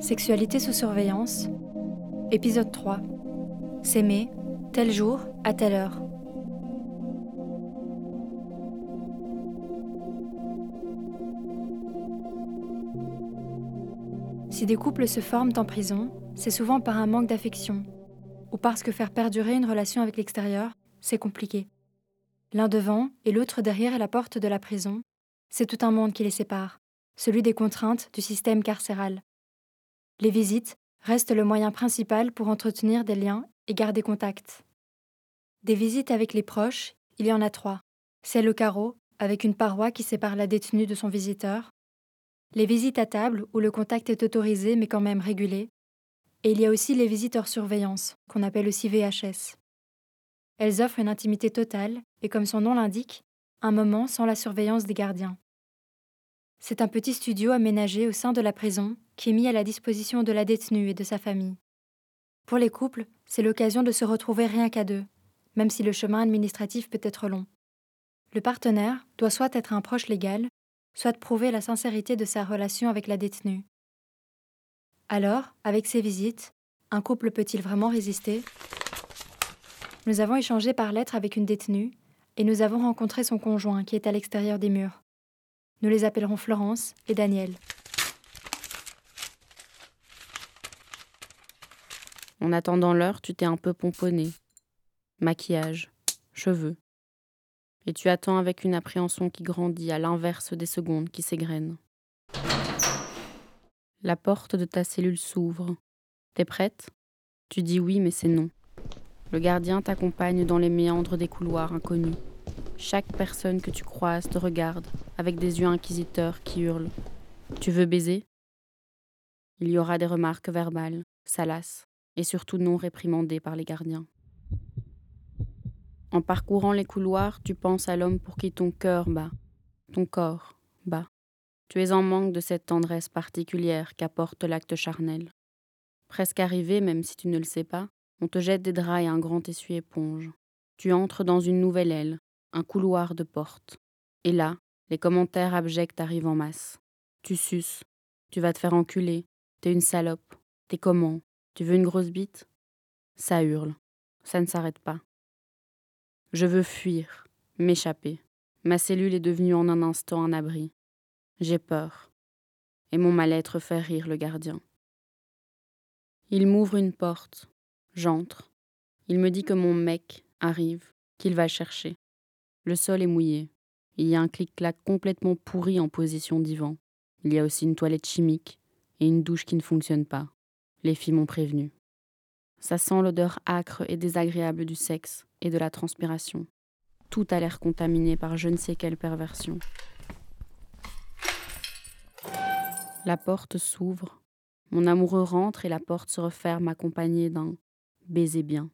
Sexualité sous surveillance, épisode 3. S'aimer, tel jour, à telle heure. Si des couples se forment en prison, c'est souvent par un manque d'affection, ou parce que faire perdurer une relation avec l'extérieur, c'est compliqué. L'un devant et l'autre derrière la porte de la prison, c'est tout un monde qui les sépare, celui des contraintes du système carcéral. Les visites restent le moyen principal pour entretenir des liens et garder contact. Des visites avec les proches, il y en a trois. Celle au carreau, avec une paroi qui sépare la détenue de son visiteur. Les visites à table, où le contact est autorisé mais quand même régulé. Et il y a aussi les visites hors surveillance, qu'on appelle aussi VHS. Elles offrent une intimité totale et, comme son nom l'indique, un moment sans la surveillance des gardiens. C'est un petit studio aménagé au sein de la prison qui est mis à la disposition de la détenue et de sa famille. Pour les couples, c'est l'occasion de se retrouver rien qu'à deux, même si le chemin administratif peut être long. Le partenaire doit soit être un proche légal, soit prouver la sincérité de sa relation avec la détenue. Alors, avec ces visites, un couple peut-il vraiment résister? Nous avons échangé par lettre avec une détenue et nous avons rencontré son conjoint qui est à l'extérieur des murs. Nous les appellerons Florence et Daniel. En attendant l'heure, tu t'es un peu pomponné. Maquillage, cheveux. Et tu attends avec une appréhension qui grandit à l'inverse des secondes qui s'égrènent. La porte de ta cellule s'ouvre. T'es prête? Tu dis oui, mais c'est non. Le gardien t'accompagne dans les méandres des couloirs inconnus. Chaque personne que tu croises te regarde avec des yeux inquisiteurs qui hurlent. Tu veux baiser? Il y aura des remarques verbales, salaces, et surtout non réprimandé par les gardiens. En parcourant les couloirs, tu penses à l'homme pour qui ton cœur bat, ton corps bat. Tu es en manque de cette tendresse particulière qu'apporte l'acte charnel. Presque arrivé, même si tu ne le sais pas, on te jette des draps et un grand essuie-éponge. Tu entres dans une nouvelle aile, un couloir de porte. Et là, les commentaires abjects arrivent en masse. Tu suces, tu vas te faire enculer, t'es une salope, t'es comment, tu veux une grosse bite? Ça hurle. Ça ne s'arrête pas. Je veux fuir, m'échapper. Ma cellule est devenue en un instant un abri. J'ai peur. Et mon mal-être fait rire le gardien. Il m'ouvre une porte. J'entre. Il me dit que mon mec arrive, qu'il va chercher. Le sol est mouillé. Il y a un clic-clac complètement pourri en position divan. Il y a aussi une toilette chimique et une douche qui ne fonctionne pas. Les filles m'ont prévenu. Ça sent l'odeur âcre et désagréable du sexe et de la transpiration. Tout a l'air contaminé par je ne sais quelle perversion. La porte s'ouvre. Mon amoureux rentre et la porte se referme accompagnée d'un baiser bien.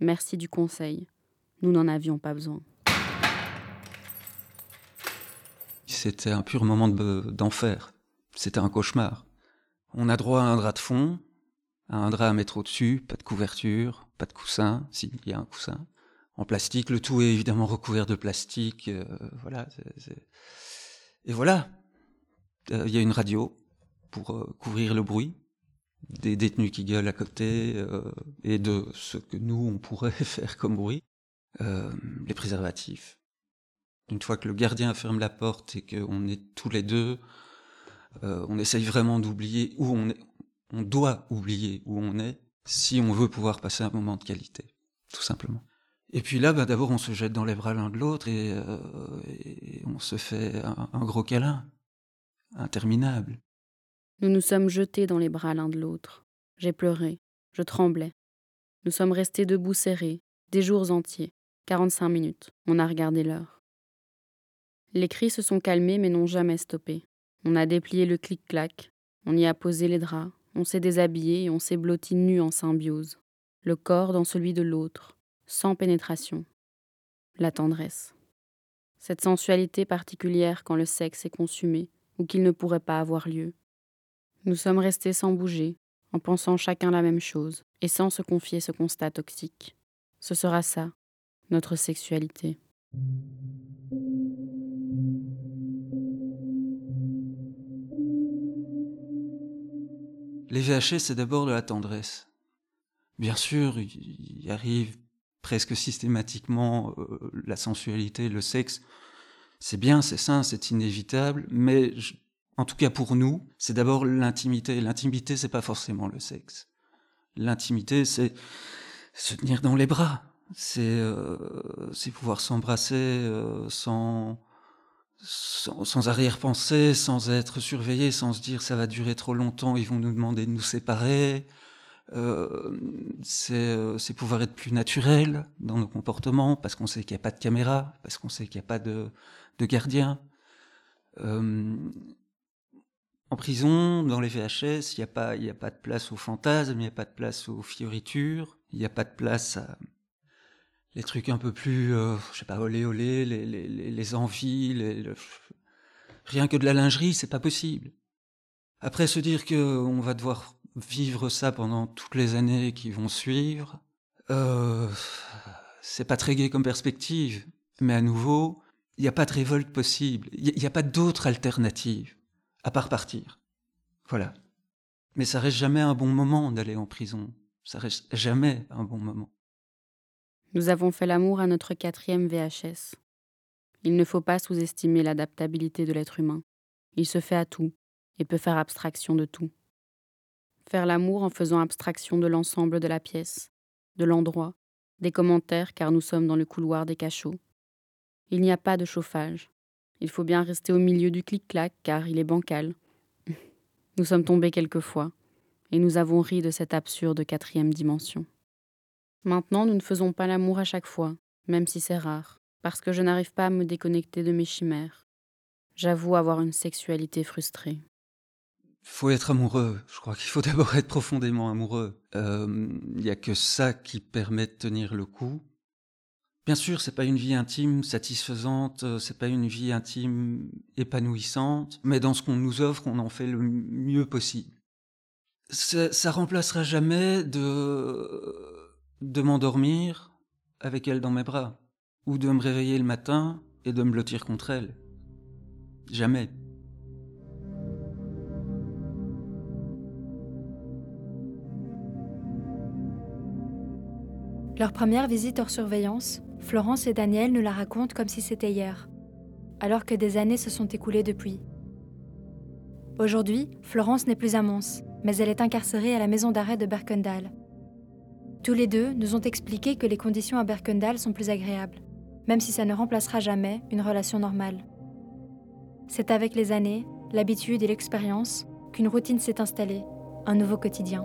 Merci du conseil. Nous n'en avions pas besoin. C'était un pur moment d'enfer. C'était un cauchemar. On a droit à un drap de fond, à un drap à mettre au-dessus, pas de couverture, pas de coussin, s'il y a un coussin, en plastique. Le tout est évidemment recouvert de plastique. Euh, voilà. Et voilà. Euh, il y a une radio pour euh, couvrir le bruit des détenus qui gueulent à côté et de ce que nous on pourrait faire comme bruit. les préservatifs. Une fois que le gardien ferme la porte et qu'on est tous les deux euh, on essaye vraiment d'oublier où on est. On doit oublier où on est si on veut pouvoir passer un moment de qualité, tout simplement. Et puis là, bah, d'abord, on se jette dans les bras l'un de l'autre et, euh, on se fait un, gros câlin, interminable. Nous nous sommes jetés dans les bras l'un de l'autre. J'ai pleuré, je tremblais. Nous sommes restés debout serrés, des jours entiers, 45 minutes. On a regardé l'heure. Les cris se sont calmés mais n'ont jamais stoppé. On a déplié le clic-clac, on y a posé les draps, on s'est déshabillé et on s'est blotti nu en symbiose, le corps dans celui de l'autre, sans pénétration. La tendresse. Cette sensualité particulière quand le sexe est consumé ou qu'il ne pourrait pas avoir lieu. Nous sommes restés sans bouger, en pensant chacun la même chose et sans se confier ce constat toxique. Ce sera ça, notre sexualité. Les VHS, c'est d'abord de la tendresse. Bien sûr, il arrive presque systématiquement euh, la sensualité, le sexe. C'est bien, c'est sain, c'est inévitable, mais en tout cas pour nous, c'est d'abord l'intimité. L'intimité, c'est pas forcément le sexe. L'intimité, c'est se tenir dans les bras, c'est euh, pouvoir s'embrasser euh, sans, sans, arrière-pensée, sans être surveillé, sans se dire ça va durer trop longtemps, ils vont nous demander de nous séparer. Euh, euh c'est pouvoir être plus naturel dans nos comportements parce qu'on sait qu'il n'y a pas de caméra, parce qu'on sait qu'il n'y a pas de, de gardien. Euh, en prison, dans les VHS, il n'y a, pas, a pas de place aux fantasmes, il n'y a pas de place aux fioritures, il n'y a pas de place à les trucs un peu plus, euh, je sais pas, olé olé, les, les, les envies, les, rien que de la lingerie, c'est pas possible. Après, se dire qu'on va devoir vivre ça pendant toutes les années qui vont suivre, euh, c'est pas très gai comme perspective. Mais à nouveau, il n'y a pas de révolte possible. Il n'y a, a pas d'autre alternative à part partir. Voilà. Mais ça reste jamais un bon moment d'aller en prison. Ça reste jamais un bon moment. Nous avons fait l'amour à notre quatrième VHS. Il ne faut pas sous-estimer l'adaptabilité de l'être humain. Il se fait à tout et peut faire abstraction de tout. Faire l'amour en faisant abstraction de l'ensemble de la pièce, de l'endroit, des commentaires car nous sommes dans le couloir des cachots. Il n'y a pas de chauffage. Il faut bien rester au milieu du clic-clac car il est bancal. Nous sommes tombés quelquefois et nous avons ri de cette absurde quatrième dimension. Maintenant, nous ne faisons pas l'amour à chaque fois, même si c'est rare, parce que je n'arrive pas à me déconnecter de mes chimères. J'avoue avoir une sexualité frustrée. Faut être amoureux. Je crois qu'il faut d'abord être profondément amoureux. Il euh, n'y a que ça qui permet de tenir le coup. Bien sûr, c'est pas une vie intime satisfaisante, euh, c'est pas une vie intime épanouissante, mais dans ce qu'on nous offre, on en fait le mieux possible. Ça, remplacera jamais de de m'endormir avec elle dans mes bras, ou de me réveiller le matin et de me blottir contre elle. Jamais. Leur première visite hors surveillance, Florence et Daniel nous la racontent comme si c'était hier, alors que des années se sont écoulées depuis. Aujourd'hui, Florence n'est plus à Mons, mais elle est incarcérée à la maison d'arrêt de Berkendal. Tous les deux nous ont expliqué que les conditions à Berkendal sont plus agréables, même si ça ne remplacera jamais une relation normale. C'est avec les années, l'habitude et l'expérience qu'une routine s'est installée, un nouveau quotidien.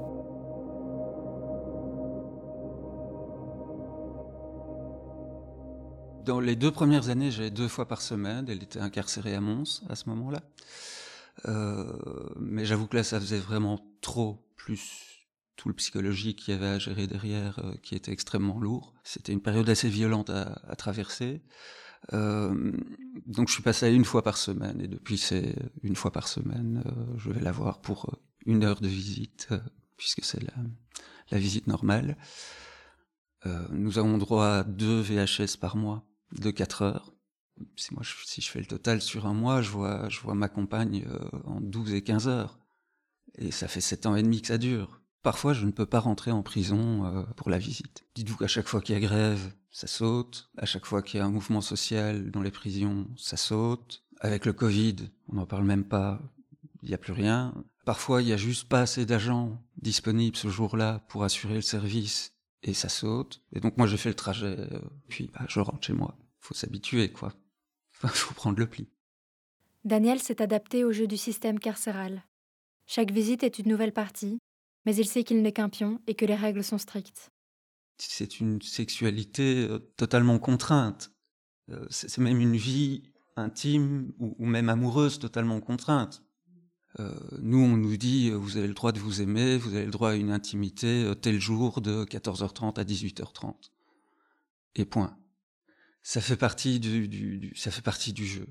Dans les deux premières années, j'allais deux fois par semaine. Elle était incarcérée à Mons à ce moment-là. Euh, mais j'avoue que là, ça faisait vraiment trop, plus tout le psychologique qu'il y avait à gérer derrière, euh, qui était extrêmement lourd. C'était une période assez violente à, traverser. Euh, donc je suis passé une fois par semaine, et depuis c'est une fois par semaine, euh, je vais la voir pour euh, une heure de visite, puisque c'est la, la, visite normale. nous avons droit à deux VHS par mois de 4 heures. Si moi, je, si je fais le total sur un mois, je vois, je vois ma compagne euh, en 12 et 15 heures. Et ça fait 7 ans et demi que ça dure. Parfois, je ne peux pas rentrer en prison euh, pour la visite. Dites-vous qu'à chaque fois qu'il y a grève, ça saute. À chaque fois qu'il y a un mouvement social dans les prisons, ça saute. Avec le Covid, on n'en parle même pas, il n'y a plus rien. Parfois, il n'y a juste pas assez d'agents disponibles ce jour-là pour assurer le service, et ça saute. Et donc moi, je fais le trajet, euh, puis bah, je rentre chez moi faut s'habituer, quoi. Il faut prendre le pli. Daniel s'est adapté au jeu du système carcéral. Chaque visite est une nouvelle partie, mais il sait qu'il n'est qu'un pion et que les règles sont strictes. C'est une sexualité euh, totalement contrainte. Euh, c'est même une vie intime ou, même amoureuse totalement contrainte. Euh, nous, on nous dit, vous avez le droit de vous aimer, vous avez le droit à une intimité tel jour de 14h30 à 18h30. Et point ça fait partie du, du, du, ça fait partie du jeu.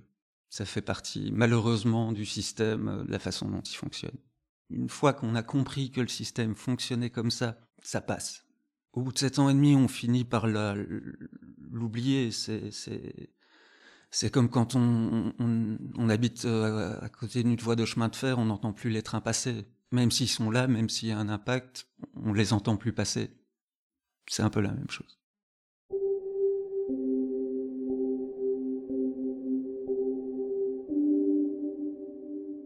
Ça fait partie, malheureusement, du système, euh, de la façon dont il fonctionne. Une fois qu'on a compris que le système fonctionnait comme ça, ça passe. Au bout de sept ans et demi, on finit par l'oublier. C'est comme quand on, on, habite euh, à côté d'une voie de chemin de fer, on n'entend plus les trains passer. Même s'ils sont là, même s'il y a un impact, on les entend plus passer. C'est un peu la même chose.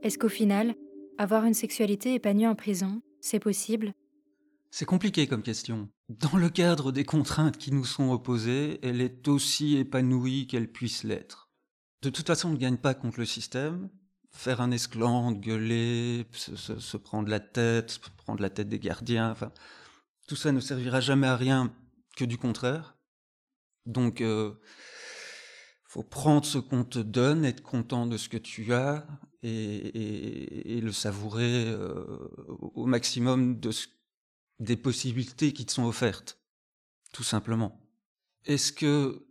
Est-ce qu'au final, avoir une sexualité épanouie en prison, c'est possible? C'est compliqué comme question. Dans le cadre des contraintes qui nous sont opposées, elle est aussi épanouie qu'elle puisse l'être. De toute façon, on ne gagne pas contre le système. Faire un esclandre, gueuler, se, prendre la tête, prendre la tête des gardiens, enfin, tout ça ne servira jamais à rien que du contraire. Donc, euh, faut prendre ce qu'on te donne, être content de ce que tu as et, le savourer euh, au maximum de des possibilités qui te sont offertes, tout simplement. Est-ce que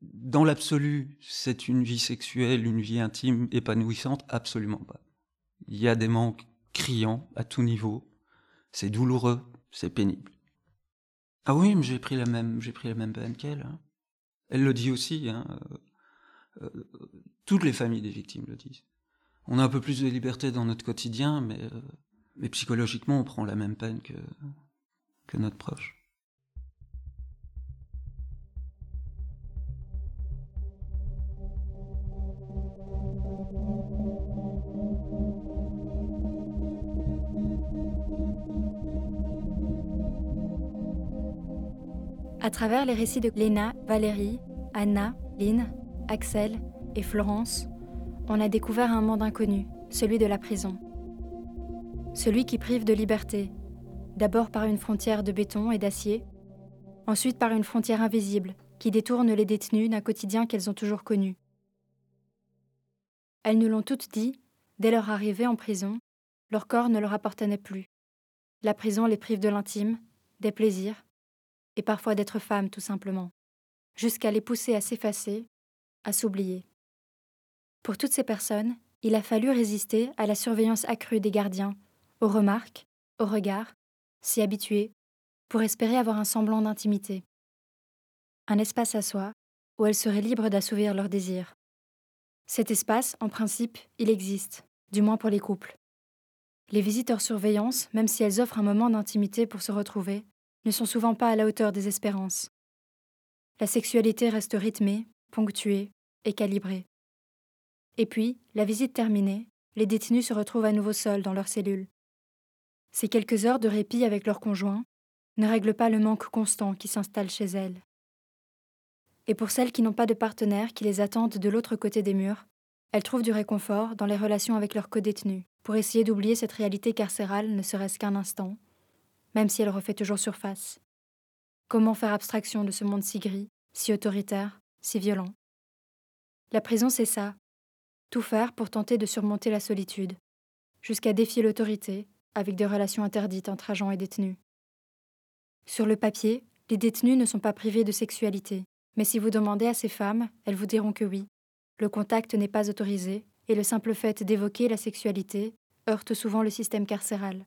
dans l'absolu, c'est une vie sexuelle, une vie intime épanouissante? Absolument pas. Il y a des manques criants à tout niveau. C'est douloureux, c'est pénible. Ah oui, mais j'ai pris la même, j'ai pris la même peine qu'elle. Hein. Elle le dit aussi. Hein. Euh, euh, toutes les familles des victimes le disent. On a un peu plus de liberté dans notre quotidien, mais, euh, psychologiquement, on prend la même peine que, que notre proche. À travers les récits de Léna, Valérie, Anna, Lynn, Axel et Florence, on a découvert un monde inconnu, celui de la prison. Celui qui prive de liberté, d'abord par une frontière de béton et d'acier, ensuite par une frontière invisible qui détourne les détenus d'un quotidien qu'elles ont toujours connu. Elles nous l'ont toutes dit, dès leur arrivée en prison, leur corps ne leur appartenait plus. La prison les prive de l'intime, des plaisirs, et parfois d'être femme tout simplement, jusqu'à les pousser à s'effacer, à s'oublier. Pour toutes ces personnes, il a fallu résister à la surveillance accrue des gardiens, aux remarques, aux regards, s'y habituer, pour espérer avoir un semblant d'intimité. Un espace à soi, où elles seraient libres d'assouvir leurs désirs. Cet espace, en principe, il existe, du moins pour les couples. Les visiteurs surveillance, même si elles offrent un moment d'intimité pour se retrouver, ne sont souvent pas à la hauteur des espérances. La sexualité reste rythmée, ponctuée et calibrée. Et puis, la visite terminée, les détenus se retrouvent à nouveau seuls dans leur cellule. Ces quelques heures de répit avec leur conjoint ne règlent pas le manque constant qui s'installe chez elles. Et pour celles qui n'ont pas de partenaire qui les attendent de l'autre côté des murs, elles trouvent du réconfort dans les relations avec leurs codétenus, pour essayer d'oublier cette réalité carcérale ne serait-ce qu'un instant, même si elle refait toujours surface. Comment faire abstraction de ce monde si gris, si autoritaire, si violent? La prison, c'est ça. Tout faire pour tenter de surmonter la solitude, jusqu'à défier l'autorité, avec des relations interdites entre agents et détenus. Sur le papier, les détenus ne sont pas privés de sexualité, mais si vous demandez à ces femmes, elles vous diront que oui. Le contact n'est pas autorisé, et le simple fait d'évoquer la sexualité heurte souvent le système carcéral.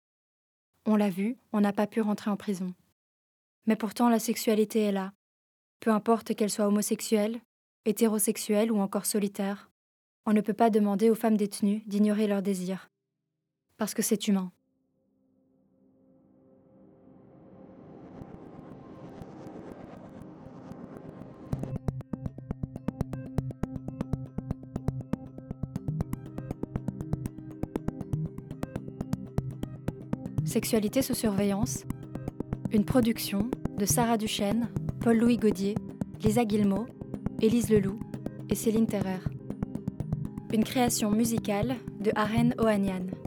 On l'a vu, on n'a pas pu rentrer en prison. Mais pourtant la sexualité est là. Peu importe qu'elle soit homosexuelle, hétérosexuelle ou encore solitaire, on ne peut pas demander aux femmes détenues d'ignorer leurs désirs. Parce que c'est humain. Sexualité sous surveillance, une production de Sarah Duchesne, Paul-Louis Gaudier, Lisa Guillemot, Élise Leloup et Céline Terrer. Une création musicale de Aren Ohanian.